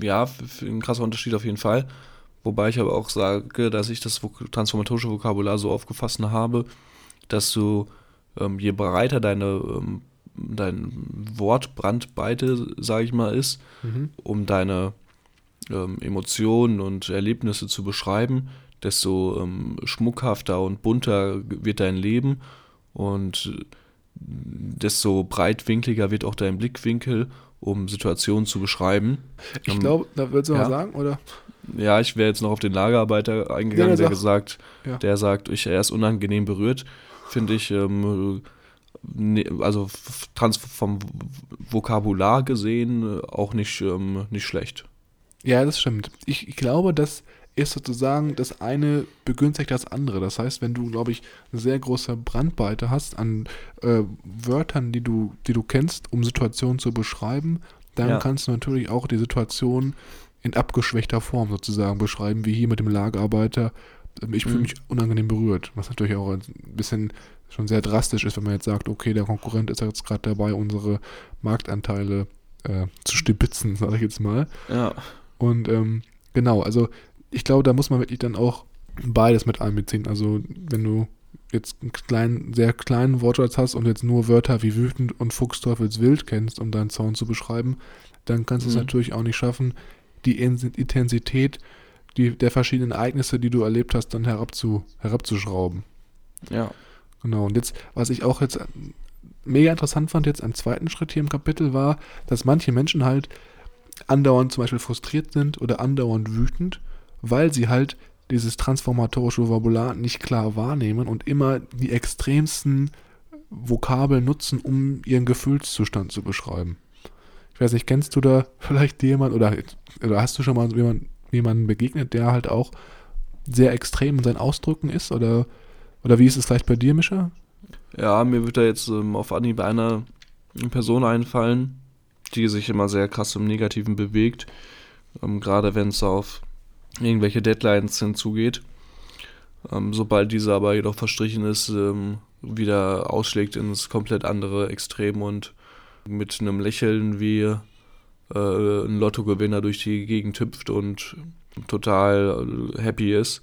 Ja, ein krasser Unterschied auf jeden Fall. Wobei ich aber auch sage, dass ich das transformatorische Vokabular so aufgefasst habe, dass du, ähm, je breiter deine ähm, dein Wortbrandweite, sage ich mal, ist, mhm. um deine ähm, Emotionen und Erlebnisse zu beschreiben, desto ähm, schmuckhafter und bunter wird dein Leben und desto breitwinkliger wird auch dein Blickwinkel, um Situationen zu beschreiben. Ich ähm, glaube, da würdest du ja. mal sagen, oder? Ja, ich wäre jetzt noch auf den Lagerarbeiter eingegangen, ja, der, der gesagt, ja. der sagt, ich, er ist unangenehm berührt. Finde ich, ähm, Ne, also trans vom Vokabular gesehen äh, auch nicht, ähm, nicht schlecht. Ja, das stimmt. Ich, ich glaube, das ist sozusagen das eine begünstigt das andere. Das heißt, wenn du, glaube ich, eine sehr große Brandweite hast an äh, Wörtern, die du, die du kennst, um Situationen zu beschreiben, dann ja. kannst du natürlich auch die Situation in abgeschwächter Form sozusagen beschreiben, wie hier mit dem Lagerarbeiter. Ich fühle mhm. mich unangenehm berührt, was natürlich auch ein bisschen schon sehr drastisch ist, wenn man jetzt sagt, okay, der Konkurrent ist jetzt gerade dabei, unsere Marktanteile äh, zu stibitzen, sage ich jetzt mal. Ja. Und ähm, genau, also ich glaube, da muss man wirklich dann auch beides mit einbeziehen. Also wenn du jetzt einen kleinen, sehr kleinen Wortschatz hast und jetzt nur Wörter wie wütend und Fuchsteufelswild kennst, um deinen Zaun zu beschreiben, dann kannst du mhm. es natürlich auch nicht schaffen, die Intensität die, der verschiedenen Ereignisse, die du erlebt hast, dann herabzu, herabzuschrauben. Ja. Genau, und jetzt, was ich auch jetzt mega interessant fand, jetzt am zweiten Schritt hier im Kapitel war, dass manche Menschen halt andauernd zum Beispiel frustriert sind oder andauernd wütend, weil sie halt dieses transformatorische Vokabular nicht klar wahrnehmen und immer die extremsten Vokabeln nutzen, um ihren Gefühlszustand zu beschreiben. Ich weiß nicht, kennst du da vielleicht jemanden oder, oder hast du schon mal jemanden, jemanden begegnet, der halt auch sehr extrem in seinen Ausdrücken ist oder oder wie ist es vielleicht bei dir, Mischa? Ja, mir wird da jetzt ähm, auf Anhieb eine Person einfallen, die sich immer sehr krass im Negativen bewegt. Ähm, gerade wenn es auf irgendwelche Deadlines hinzugeht. Ähm, sobald diese aber jedoch verstrichen ist, ähm, wieder ausschlägt ins komplett andere Extrem und mit einem Lächeln wie äh, ein Lottogewinner durch die Gegend hüpft und total äh, happy ist.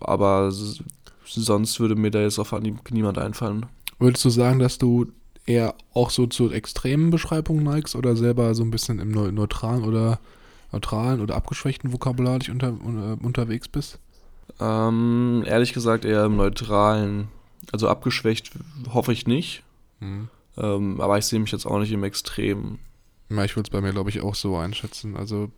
Aber sonst würde mir da jetzt auf niemand einfallen. Würdest du sagen, dass du eher auch so zu extremen Beschreibungen neigst oder selber so ein bisschen im neutralen oder neutralen oder abgeschwächten Vokabular dich unter, uh, unterwegs bist? Ähm, ehrlich gesagt eher im neutralen. Also abgeschwächt hoffe ich nicht. Mhm. Ähm, aber ich sehe mich jetzt auch nicht im Extrem. Ja, ich würde es bei mir, glaube ich, auch so einschätzen. Also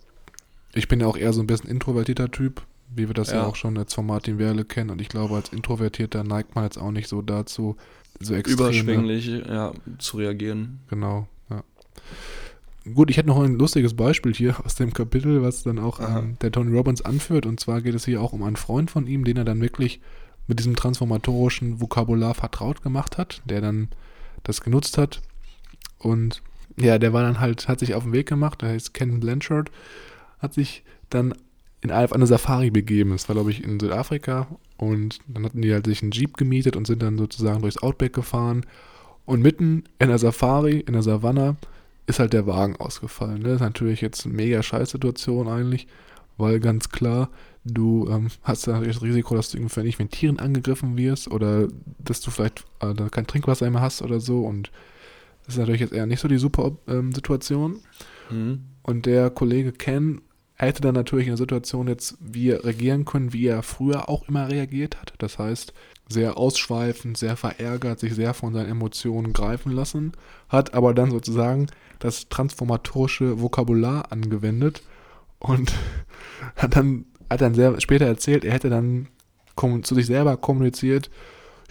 ich bin ja auch eher so ein bisschen introvertierter Typ, wie wir das ja, ja auch schon jetzt von Martin Werle kennen. Und ich glaube, als Introvertierter neigt man jetzt auch nicht so dazu, so extrem. Überschwänglich, ja, zu reagieren. Genau, ja. Gut, ich hätte noch ein lustiges Beispiel hier aus dem Kapitel, was dann auch ähm, der Tony Robbins anführt. Und zwar geht es hier auch um einen Freund von ihm, den er dann wirklich mit diesem transformatorischen Vokabular vertraut gemacht hat, der dann das genutzt hat. Und ja, der war dann halt, hat sich auf den Weg gemacht, der heißt Ken Blanchard, hat sich dann in auf eine Safari begeben. Das war, glaube ich, in Südafrika. Und dann hatten die halt sich einen Jeep gemietet und sind dann sozusagen durchs Outback gefahren. Und mitten in der Safari, in der Savanne, ist halt der Wagen ausgefallen. Ne? Das ist natürlich jetzt eine mega Scheißsituation eigentlich, weil ganz klar, du ähm, hast natürlich das Risiko, dass du irgendwie mit Tieren angegriffen wirst oder dass du vielleicht äh, kein Trinkwasser mehr hast oder so und das ist natürlich jetzt eher nicht so die super ähm, Situation. Mhm. Und der Kollege Ken hätte dann natürlich in der Situation jetzt wie reagieren können, wie er früher auch immer reagiert hat. Das heißt, sehr ausschweifend, sehr verärgert, sich sehr von seinen Emotionen greifen lassen, hat aber dann sozusagen das transformatorische Vokabular angewendet und hat dann, hat dann sehr später erzählt, er hätte dann zu sich selber kommuniziert,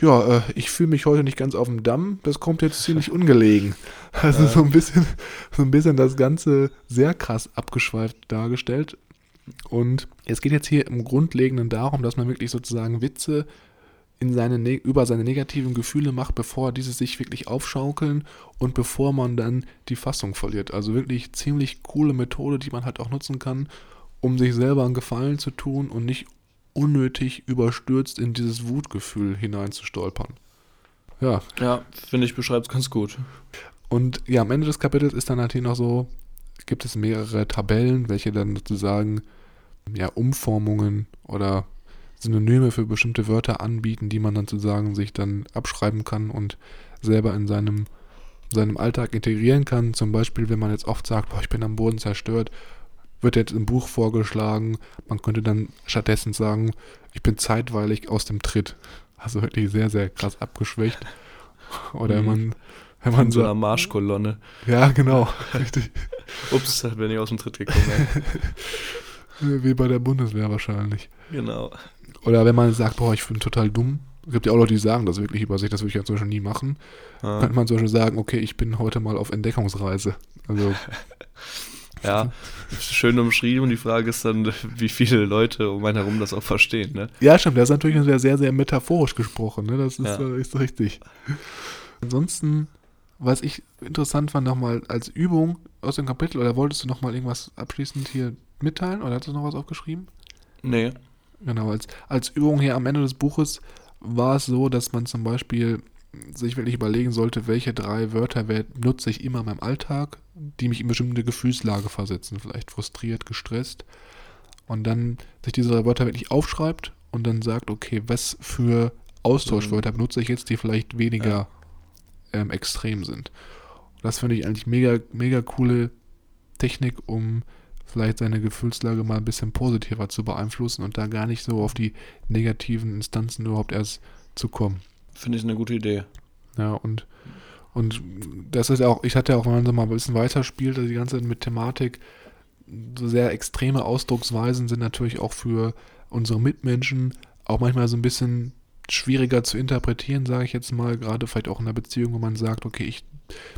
ja, äh, ich fühle mich heute nicht ganz auf dem Damm, das kommt jetzt ziemlich ungelegen. Also so ein bisschen, so ein bisschen das Ganze sehr krass abgeschweift dargestellt. Und es geht jetzt hier im Grundlegenden darum, dass man wirklich sozusagen Witze in seine, über seine negativen Gefühle macht, bevor diese sich wirklich aufschaukeln und bevor man dann die Fassung verliert. Also wirklich ziemlich coole Methode, die man halt auch nutzen kann, um sich selber einen Gefallen zu tun und nicht unnötig überstürzt in dieses Wutgefühl hineinzustolpern. Ja. Ja, finde ich, beschreibt es ganz gut. Und ja, am Ende des Kapitels ist dann halt hier noch so, gibt es mehrere Tabellen, welche dann sozusagen ja, Umformungen oder Synonyme für bestimmte Wörter anbieten, die man dann sozusagen sich dann abschreiben kann und selber in seinem, seinem Alltag integrieren kann. Zum Beispiel, wenn man jetzt oft sagt, boah, ich bin am Boden zerstört, wird jetzt im Buch vorgeschlagen, man könnte dann stattdessen sagen, ich bin zeitweilig aus dem Tritt. Also wirklich sehr, sehr krass abgeschwächt. Oder mhm. man, wenn man so einer Marschkolonne. Ja, genau, richtig. Ups, bin ich aus dem Tritt gekommen. Wie bei der Bundeswehr wahrscheinlich. Genau. Oder wenn man sagt, boah, ich bin total dumm. Es gibt ja auch Leute, die sagen das wirklich über sich, das würde ich ja zum Beispiel nie machen. Ah. Könnte man zum Beispiel sagen, okay, ich bin heute mal auf Entdeckungsreise. Also. ja, schön umschrieben. Die Frage ist dann, wie viele Leute um einen herum das auch verstehen. Ne? Ja, stimmt. Das ist natürlich sehr, sehr, sehr metaphorisch gesprochen. Ne? Das ist, ja. äh, ist richtig. Ansonsten, was ich interessant fand, nochmal als Übung aus dem Kapitel, oder wolltest du nochmal irgendwas abschließend hier mitteilen? Oder hast du noch was aufgeschrieben? Nee. Genau, als, als Übung hier am Ende des Buches war es so, dass man zum Beispiel sich wirklich überlegen sollte, welche drei Wörter nutze ich immer in meinem Alltag, die mich in bestimmte Gefühlslage versetzen, vielleicht frustriert, gestresst. Und dann sich diese drei Wörter wirklich aufschreibt und dann sagt, okay, was für Austauschwörter benutze ich jetzt, die vielleicht weniger ja. ähm, extrem sind. Und das finde ich eigentlich mega, mega coole Technik, um vielleicht seine Gefühlslage mal ein bisschen positiver zu beeinflussen und da gar nicht so auf die negativen Instanzen überhaupt erst zu kommen. Finde ich eine gute Idee. Ja, und, und das ist auch, ich hatte ja auch, wenn man so mal ein bisschen weiterspielt, also die ganze Zeit mit Thematik, so sehr extreme Ausdrucksweisen sind natürlich auch für unsere Mitmenschen auch manchmal so ein bisschen schwieriger zu interpretieren, sage ich jetzt mal, gerade vielleicht auch in einer Beziehung, wo man sagt, okay, ich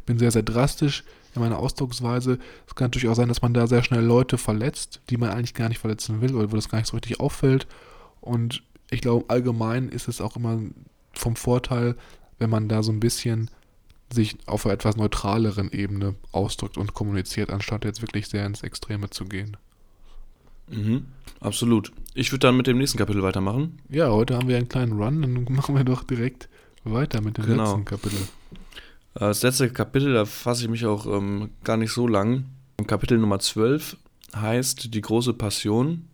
bin sehr, sehr drastisch, in meiner Ausdrucksweise. Es kann natürlich auch sein, dass man da sehr schnell Leute verletzt, die man eigentlich gar nicht verletzen will oder wo das gar nicht so richtig auffällt. Und ich glaube, allgemein ist es auch immer vom Vorteil, wenn man da so ein bisschen sich auf einer etwas neutraleren Ebene ausdrückt und kommuniziert, anstatt jetzt wirklich sehr ins Extreme zu gehen. Mhm, absolut. Ich würde dann mit dem nächsten Kapitel weitermachen. Ja, heute haben wir einen kleinen Run, dann machen wir doch direkt weiter mit dem genau. letzten Kapitel. Das letzte Kapitel, da fasse ich mich auch ähm, gar nicht so lang. Kapitel Nummer 12 heißt Die große Passion,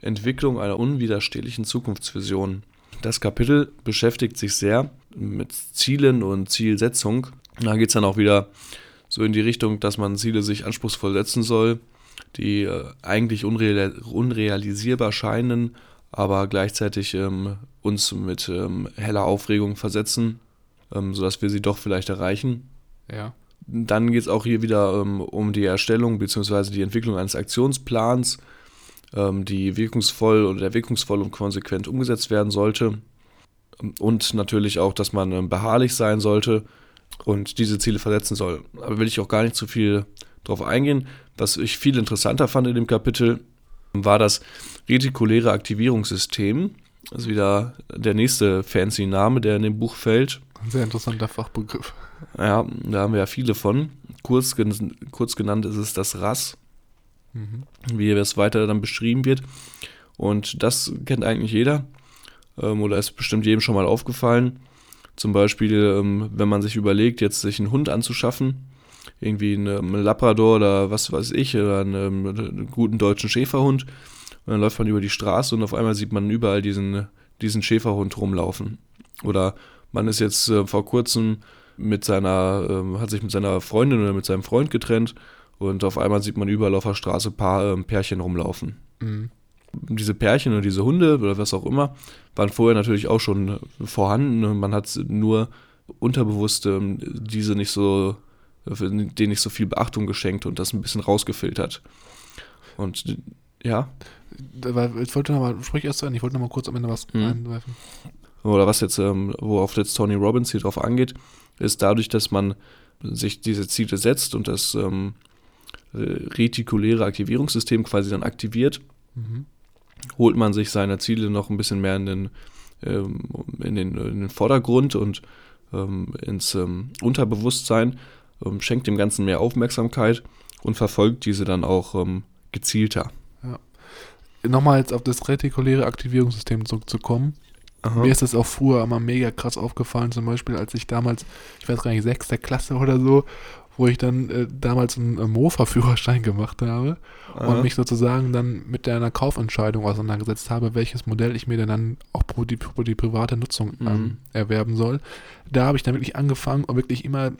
Entwicklung einer unwiderstehlichen Zukunftsvision. Das Kapitel beschäftigt sich sehr mit Zielen und Zielsetzung. Da geht es dann auch wieder so in die Richtung, dass man Ziele sich anspruchsvoll setzen soll, die äh, eigentlich unreal, unrealisierbar scheinen, aber gleichzeitig ähm, uns mit ähm, heller Aufregung versetzen, ähm, sodass wir sie doch vielleicht erreichen. Ja. Dann geht es auch hier wieder ähm, um die Erstellung bzw. die Entwicklung eines Aktionsplans, ähm, die wirkungsvoll oder wirkungsvoll und konsequent umgesetzt werden sollte. Und natürlich auch, dass man ähm, beharrlich sein sollte und diese Ziele versetzen soll. Aber will ich auch gar nicht zu viel drauf eingehen. Was ich viel interessanter fand in dem Kapitel, war das retikuläre Aktivierungssystem. Das ist wieder der nächste fancy Name, der in dem Buch fällt. Ein sehr interessanter Fachbegriff. Ja, da haben wir ja viele von. Kurz, kurz genannt ist es das RAS, mhm. wie es weiter dann beschrieben wird. Und das kennt eigentlich jeder ähm, oder ist bestimmt jedem schon mal aufgefallen. Zum Beispiel, ähm, wenn man sich überlegt, jetzt sich einen Hund anzuschaffen, irgendwie einen Labrador oder was weiß ich, oder einen, einen guten deutschen Schäferhund. Und dann läuft man über die Straße und auf einmal sieht man überall diesen, diesen Schäferhund rumlaufen. Oder man ist jetzt äh, vor kurzem mit seiner, äh, hat sich mit seiner Freundin oder mit seinem Freund getrennt und auf einmal sieht man überall auf der Straße paar äh, Pärchen rumlaufen. Mhm. Diese Pärchen oder diese Hunde oder was auch immer waren vorher natürlich auch schon vorhanden. Man hat nur unterbewusst ähm, diese nicht so, denen nicht so viel Beachtung geschenkt und das ein bisschen rausgefiltert. Und ja. Ich wollte nochmal, sprich erst an, ich wollte nochmal kurz am Ende was mhm. einwerfen. Oder was jetzt, ähm, worauf jetzt Tony Robbins hier drauf angeht, ist dadurch, dass man sich diese Ziele setzt und das ähm, retikuläre Aktivierungssystem quasi dann aktiviert, mhm. holt man sich seine Ziele noch ein bisschen mehr in den, ähm, in den, in den Vordergrund und ähm, ins ähm, Unterbewusstsein, ähm, schenkt dem Ganzen mehr Aufmerksamkeit und verfolgt diese dann auch gezielter. Ja. Nochmal jetzt auf das retikuläre Aktivierungssystem zurückzukommen. Aha. Mir ist das auch früher immer mega krass aufgefallen, zum Beispiel als ich damals, ich weiß gar nicht, sechster Klasse oder so, wo ich dann äh, damals einen äh, Mofa-Führerschein gemacht habe Aha. und mich sozusagen dann mit einer Kaufentscheidung auseinandergesetzt habe, welches Modell ich mir denn dann auch pro die, pro die private Nutzung ähm, mhm. erwerben soll. Da habe ich dann wirklich angefangen und wirklich immer,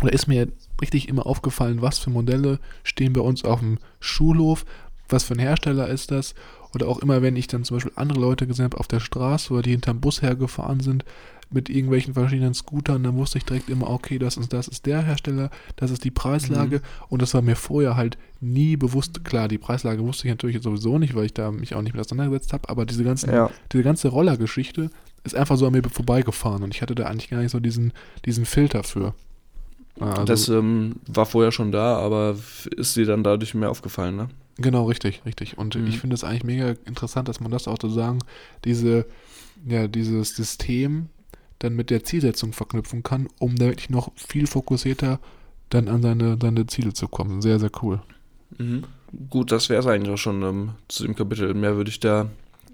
oder ist mir richtig immer aufgefallen, was für Modelle stehen bei uns auf dem Schulhof, was für ein Hersteller ist das oder auch immer, wenn ich dann zum Beispiel andere Leute gesehen habe auf der Straße oder die hinterm Bus hergefahren sind mit irgendwelchen verschiedenen Scootern, dann wusste ich direkt immer, okay, das ist, das ist der Hersteller, das ist die Preislage mhm. und das war mir vorher halt nie bewusst. Klar, die Preislage wusste ich natürlich sowieso nicht, weil ich da mich auch nicht mit auseinandergesetzt habe, aber diese, ganzen, ja. diese ganze Rollergeschichte ist einfach so an mir vorbeigefahren und ich hatte da eigentlich gar nicht so diesen, diesen Filter für. Also, das ähm, war vorher schon da, aber ist dir dann dadurch mehr aufgefallen, ne? Genau, richtig, richtig. Und mhm. ich finde es eigentlich mega interessant, dass man das auch sozusagen, diese, ja, dieses System dann mit der Zielsetzung verknüpfen kann, um da wirklich noch viel fokussierter dann an seine, seine Ziele zu kommen. Sehr, sehr cool. Mhm. Gut, das wäre es eigentlich auch schon ähm, zu dem Kapitel. Mehr würde ich da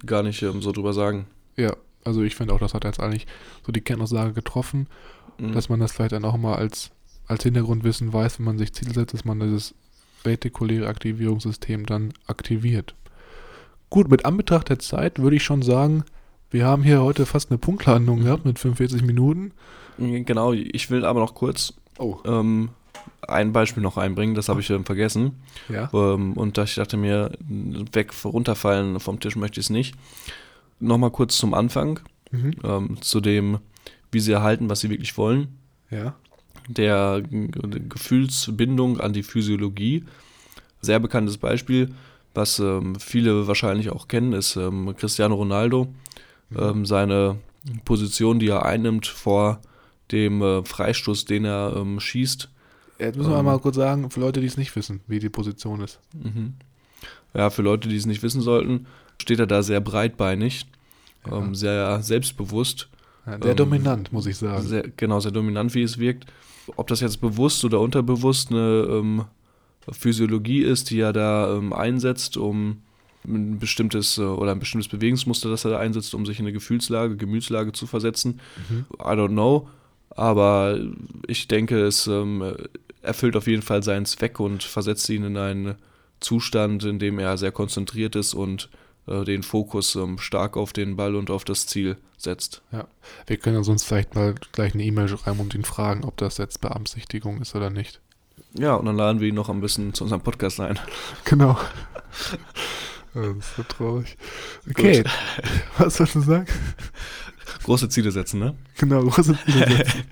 gar nicht ähm, so drüber sagen. Ja, also ich finde auch, das hat jetzt eigentlich so die Kernaussage getroffen, mhm. dass man das vielleicht dann auch mal als, als Hintergrundwissen weiß, wenn man sich Ziele setzt, dass man dieses retikuläre Aktivierungssystem dann aktiviert. Gut, mit Anbetracht der Zeit würde ich schon sagen, wir haben hier heute fast eine Punktlandung gehabt mit 45 Minuten. Genau, ich will aber noch kurz oh. ähm, ein Beispiel noch einbringen, das habe ich ähm, vergessen. Ja. Ähm, und ich dachte mir, weg, runterfallen vom Tisch möchte ich es nicht. Nochmal kurz zum Anfang, mhm. Ähm, zu dem, wie sie erhalten, was sie wirklich wollen. Ja der Gefühlsbindung an die Physiologie. Sehr bekanntes Beispiel, was ähm, viele wahrscheinlich auch kennen, ist ähm, Cristiano Ronaldo. Mhm. Ähm, seine Position, die er einnimmt vor dem äh, Freistoß, den er ähm, schießt. Jetzt müssen wir ähm, mal kurz sagen, für Leute, die es nicht wissen, wie die Position ist. Mhm. Ja, für Leute, die es nicht wissen sollten, steht er da sehr breitbeinig, ja. Ähm, sehr selbstbewusst. Ja, sehr dominant, muss ich sagen. Sehr, genau, sehr dominant, wie es wirkt ob das jetzt bewusst oder unterbewusst eine ähm, Physiologie ist, die er da ähm, einsetzt, um ein bestimmtes äh, oder ein bestimmtes Bewegungsmuster, das er da einsetzt, um sich in eine Gefühlslage, Gemütslage zu versetzen. Mhm. I don't know. Aber ich denke, es ähm, erfüllt auf jeden Fall seinen Zweck und versetzt ihn in einen Zustand, in dem er sehr konzentriert ist und äh, den Fokus ähm, stark auf den Ball und auf das Ziel setzt. Ja, wir können ja sonst vielleicht mal gleich eine E-Mail schreiben und ihn fragen, ob das jetzt Beabsichtigung ist oder nicht. Ja, und dann laden wir ihn noch ein bisschen zu unserem Podcast ein. Genau. das ist so traurig. Okay, Gut. was sollst du sagen? Große Ziele setzen, ne? Genau, große Ziele setzen.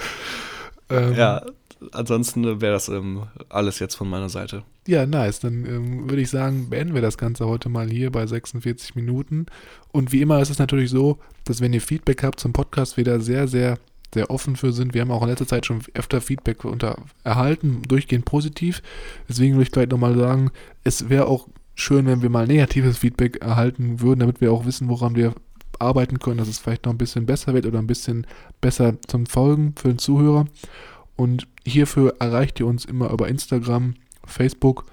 ähm, ja, ansonsten wäre das ähm, alles jetzt von meiner Seite. Ja, nice. Dann ähm, würde ich sagen, beenden wir das Ganze heute mal hier bei 46 Minuten. Und wie immer ist es natürlich so, dass wenn ihr Feedback habt zum Podcast, wir da sehr, sehr, sehr offen für sind. Wir haben auch in letzter Zeit schon öfter Feedback unter erhalten, durchgehend positiv. Deswegen würde ich gleich nochmal sagen, es wäre auch schön, wenn wir mal negatives Feedback erhalten würden, damit wir auch wissen, woran wir arbeiten können, dass es vielleicht noch ein bisschen besser wird oder ein bisschen besser zum Folgen für den Zuhörer. Und hierfür erreicht ihr uns immer über Instagram, Facebook.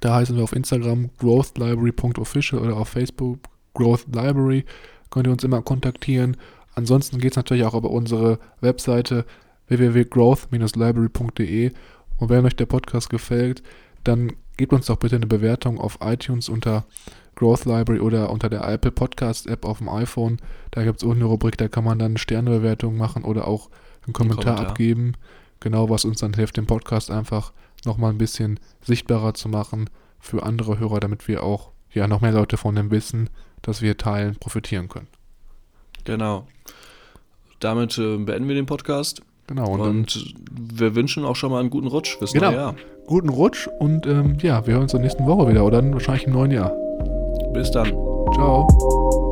Da heißen wir auf Instagram growthlibrary.official oder auf Facebook Growth Library. Könnt ihr uns immer kontaktieren. Ansonsten geht es natürlich auch über unsere Webseite www.growth-library.de. Und wenn euch der Podcast gefällt, dann gebt uns doch bitte eine Bewertung auf iTunes unter Growth Library oder unter der Apple Podcast App auf dem iPhone. Da gibt es unten eine Rubrik, da kann man dann Sternebewertung machen oder auch einen Kommentar, Kommentar, abgeben. Genau, was uns dann hilft, den Podcast einfach nochmal ein bisschen sichtbarer zu machen für andere Hörer, damit wir auch ja noch mehr Leute von dem Wissen, das wir teilen, profitieren können. Genau. Damit äh, beenden wir den Podcast. Genau. Und, und wir wünschen auch schon mal einen guten Rutsch fürs genau. neue Jahr. Guten Rutsch und ähm, ja, wir hören uns in der nächsten Woche wieder oder dann wahrscheinlich im neuen Jahr. Bis dann. Ciao.